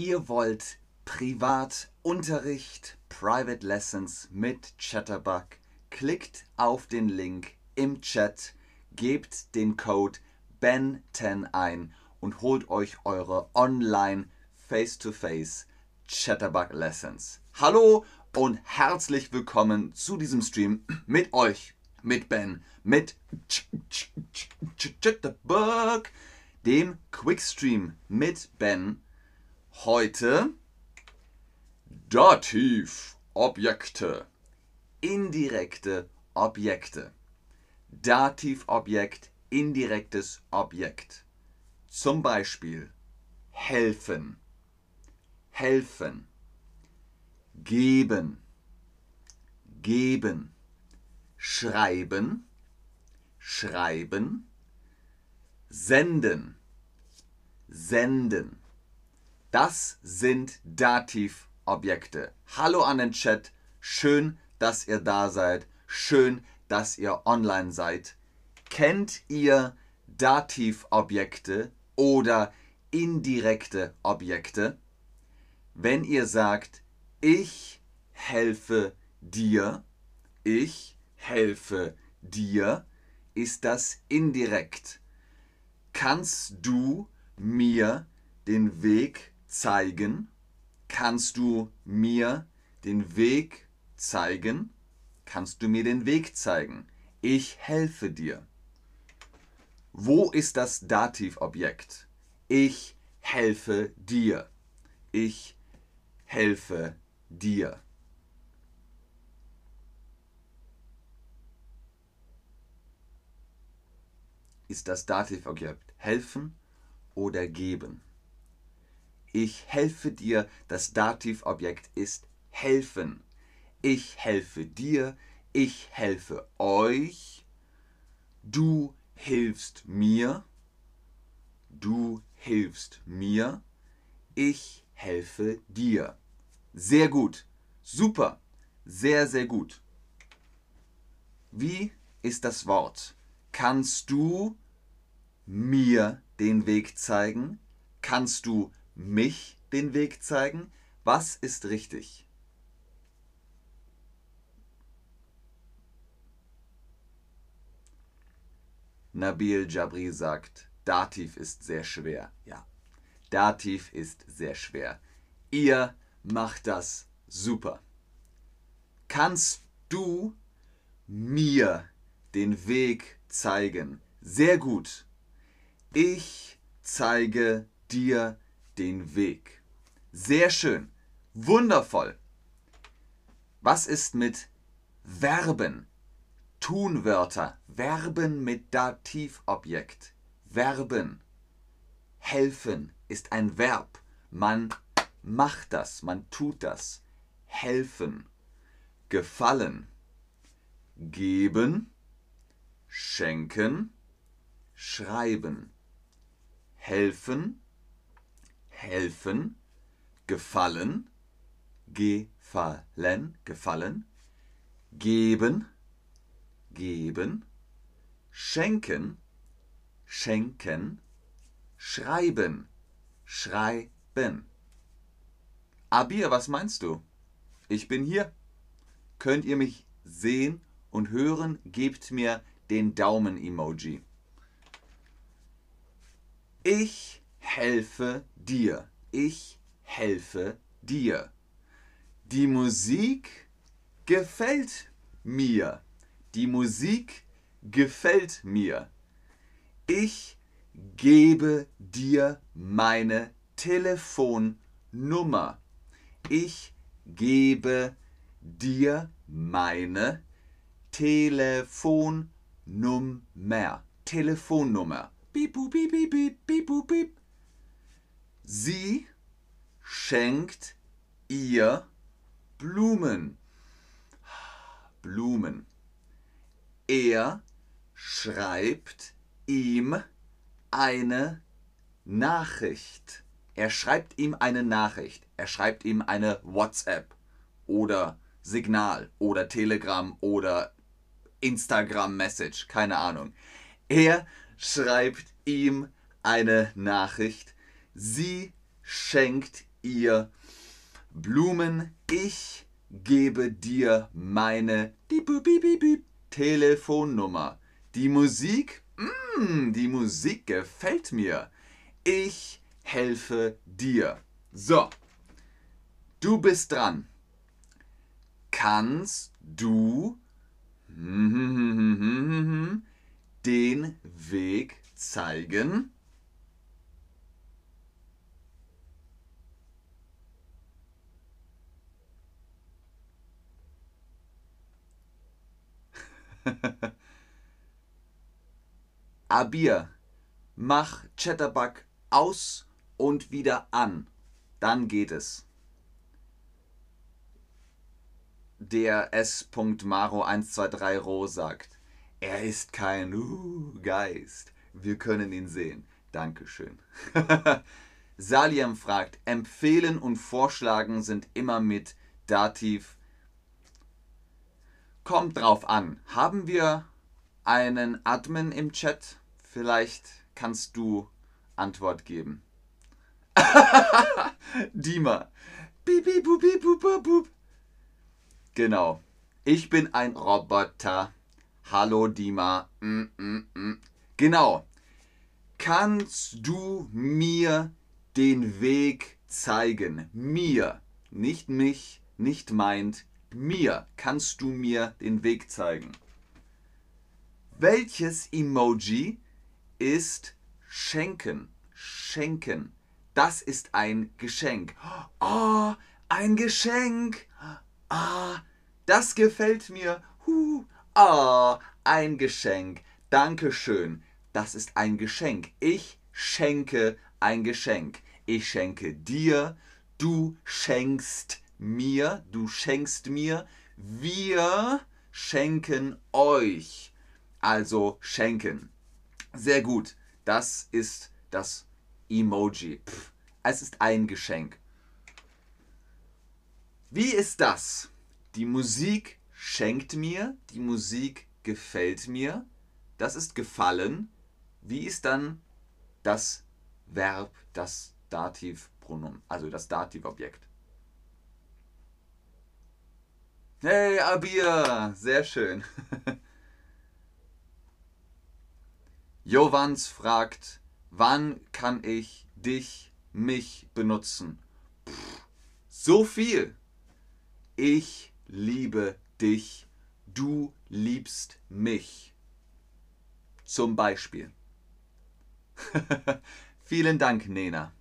Ihr wollt Privatunterricht, Private Lessons mit Chatterbug? Klickt auf den Link im Chat, gebt den Code BEN10 ein und holt euch eure Online Face-to-Face Chatterbug Lessons. Hallo und herzlich willkommen zu diesem Stream mit euch, mit Ben, mit Chatterbug, dem Quickstream mit Ben. Heute Dativobjekte, indirekte Objekte. Dativobjekt, indirektes Objekt. Zum Beispiel helfen, helfen, geben, geben, schreiben, schreiben, senden, senden. Das sind Dativobjekte. Hallo an den Chat. Schön, dass ihr da seid. Schön, dass ihr online seid. Kennt ihr Dativobjekte oder indirekte Objekte? Wenn ihr sagt, ich helfe dir, ich helfe dir, ist das indirekt. Kannst du mir den Weg zeigen? Kannst du mir den Weg zeigen? Kannst du mir den Weg zeigen? Ich helfe dir. Wo ist das Dativobjekt? Ich helfe dir. Ich helfe dir. Ist das Dativobjekt helfen oder geben? Ich helfe dir, das Dativobjekt ist helfen. Ich helfe dir, ich helfe euch, du hilfst mir, du hilfst mir, ich helfe dir. Sehr gut, super, sehr, sehr gut. Wie ist das Wort? Kannst du mir den Weg zeigen? Kannst du mich den Weg zeigen? Was ist richtig? Nabil Jabri sagt, Dativ ist sehr schwer. Ja, Dativ ist sehr schwer. Ihr macht das super. Kannst du mir den Weg zeigen? Sehr gut. Ich zeige dir den Weg. Sehr schön. Wundervoll. Was ist mit Verben? Tunwörter. Verben mit Dativobjekt. Verben. Helfen ist ein Verb. Man macht das, man tut das. Helfen. Gefallen. Geben. Schenken. Schreiben. Helfen helfen, gefallen, gefallen, gefallen, geben, geben, schenken, schenken, schreiben, schreiben. Abir, was meinst du? Ich bin hier. Könnt ihr mich sehen und hören? Gebt mir den Daumen-Emoji. Ich helfe dir. Ich helfe dir. Die Musik gefällt mir. Die Musik gefällt mir. Ich gebe dir meine Telefonnummer. Ich gebe dir meine Telefonnummer. Telefonnummer. Piep, piep, piep, piep, piep, piep. Sie schenkt ihr Blumen. Blumen. Er schreibt ihm eine Nachricht. Er schreibt ihm eine Nachricht. Er schreibt ihm eine WhatsApp oder Signal oder Telegram oder Instagram Message, keine Ahnung. Er schreibt ihm eine Nachricht Sie schenkt ihr Blumen. Ich gebe dir meine Telefonnummer. Die Musik, mm, die Musik gefällt mir. Ich helfe dir. So, du bist dran. Kannst du den Weg zeigen? Abir, mach Chatterbug aus und wieder an. Dann geht es. Der S.Maro123 sagt, er ist kein uh, Geist. Wir können ihn sehen. Dankeschön. Saliam fragt, empfehlen und vorschlagen sind immer mit Dativ. Kommt drauf an. Haben wir einen Admin im Chat? Vielleicht kannst du Antwort geben. Dima. Bieb, bieb, bieb, bieb, bieb. Genau. Ich bin ein Roboter. Hallo Dima. Mm, mm, mm. Genau. Kannst du mir den Weg zeigen? Mir. Nicht mich, nicht meint. Mir. Kannst du mir den Weg zeigen? Welches Emoji ist schenken? Schenken. Das ist ein Geschenk. Oh, ein Geschenk. Ah, das gefällt mir. Huh. Ah, ein Geschenk. Dankeschön. Das ist ein Geschenk. Ich schenke ein Geschenk. Ich schenke dir. Du schenkst mir. Du schenkst mir. Wir schenken euch. Also schenken. Sehr gut. Das ist das Emoji. Pff, es ist ein Geschenk. Wie ist das? Die Musik schenkt mir, die Musik gefällt mir, das ist gefallen. Wie ist dann das Verb, das Dativpronomen, also das Dativobjekt? Hey, Abir, sehr schön. Jovans fragt, wann kann ich dich, mich benutzen? Pff, so viel. Ich liebe dich, du liebst mich. Zum Beispiel. Vielen Dank, Nena.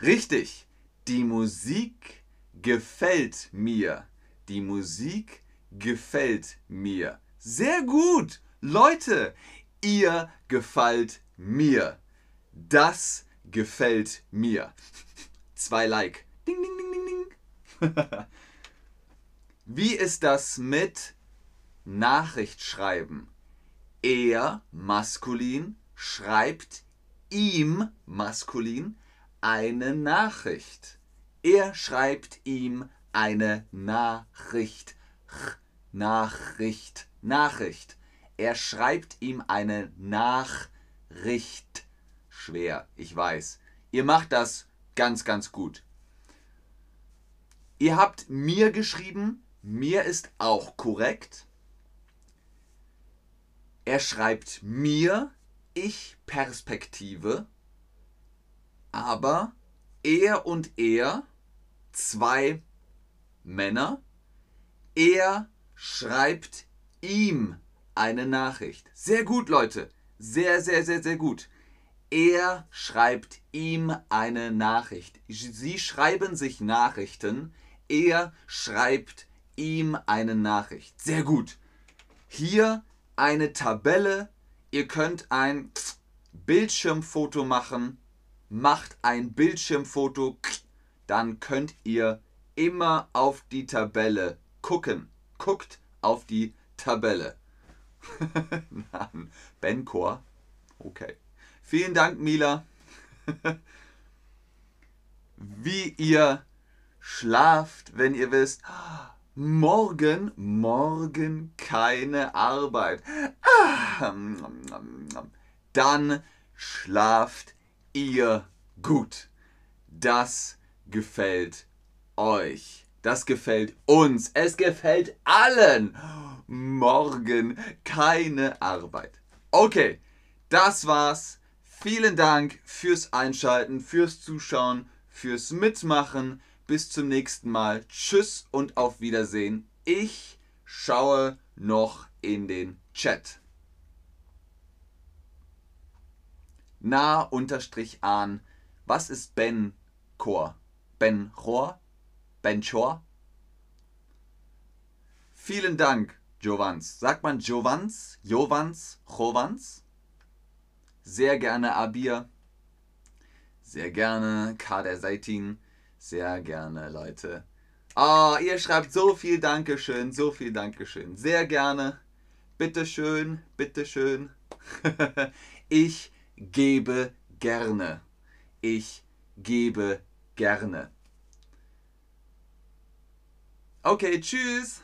Richtig, die Musik gefällt mir. Die Musik gefällt mir. Sehr gut. Leute, ihr gefällt mir. Das gefällt mir. Zwei Like. Ding, ding, ding, ding, ding. Wie ist das mit Nachricht schreiben? Er, maskulin, schreibt ihm, maskulin, eine Nachricht. Er schreibt ihm eine Nachricht. Nachricht, Nachricht. Er schreibt ihm eine Nachricht. Schwer, ich weiß. Ihr macht das ganz, ganz gut. Ihr habt mir geschrieben, mir ist auch korrekt. Er schreibt mir, ich Perspektive, aber er und er, zwei Männer, er schreibt ihm eine Nachricht. Sehr gut, Leute. Sehr, sehr, sehr, sehr gut. Er schreibt ihm eine Nachricht. Sie schreiben sich Nachrichten. Er schreibt ihm eine Nachricht. Sehr gut. Hier eine Tabelle. Ihr könnt ein Bildschirmfoto machen. Macht ein Bildschirmfoto. Dann könnt ihr immer auf die Tabelle gucken. Guckt auf die Tabelle. Benkor. Okay. Vielen Dank, Mila. Wie ihr schlaft, wenn ihr wisst, Morgen, morgen keine Arbeit. Dann schlaft ihr gut. Das gefällt euch. Das gefällt uns. Es gefällt allen. Morgen keine Arbeit. Okay, das war's. Vielen Dank fürs Einschalten, fürs Zuschauen, fürs Mitmachen. Bis zum nächsten Mal. Tschüss und auf Wiedersehen. Ich schaue noch in den Chat. Na unterstrich an. Was ist Ben Chor? Ben Chor? Ben Chor? Vielen Dank, Jovans. Sagt man Jovans? Jovans? Jovans? Sehr gerne Abir. Sehr gerne Kader Seitin. Sehr gerne, Leute. Ah, oh, ihr schreibt so viel Dankeschön, so viel Dankeschön. Sehr gerne. Bitteschön, bitteschön. ich gebe gerne. Ich gebe gerne. Okay, tschüss.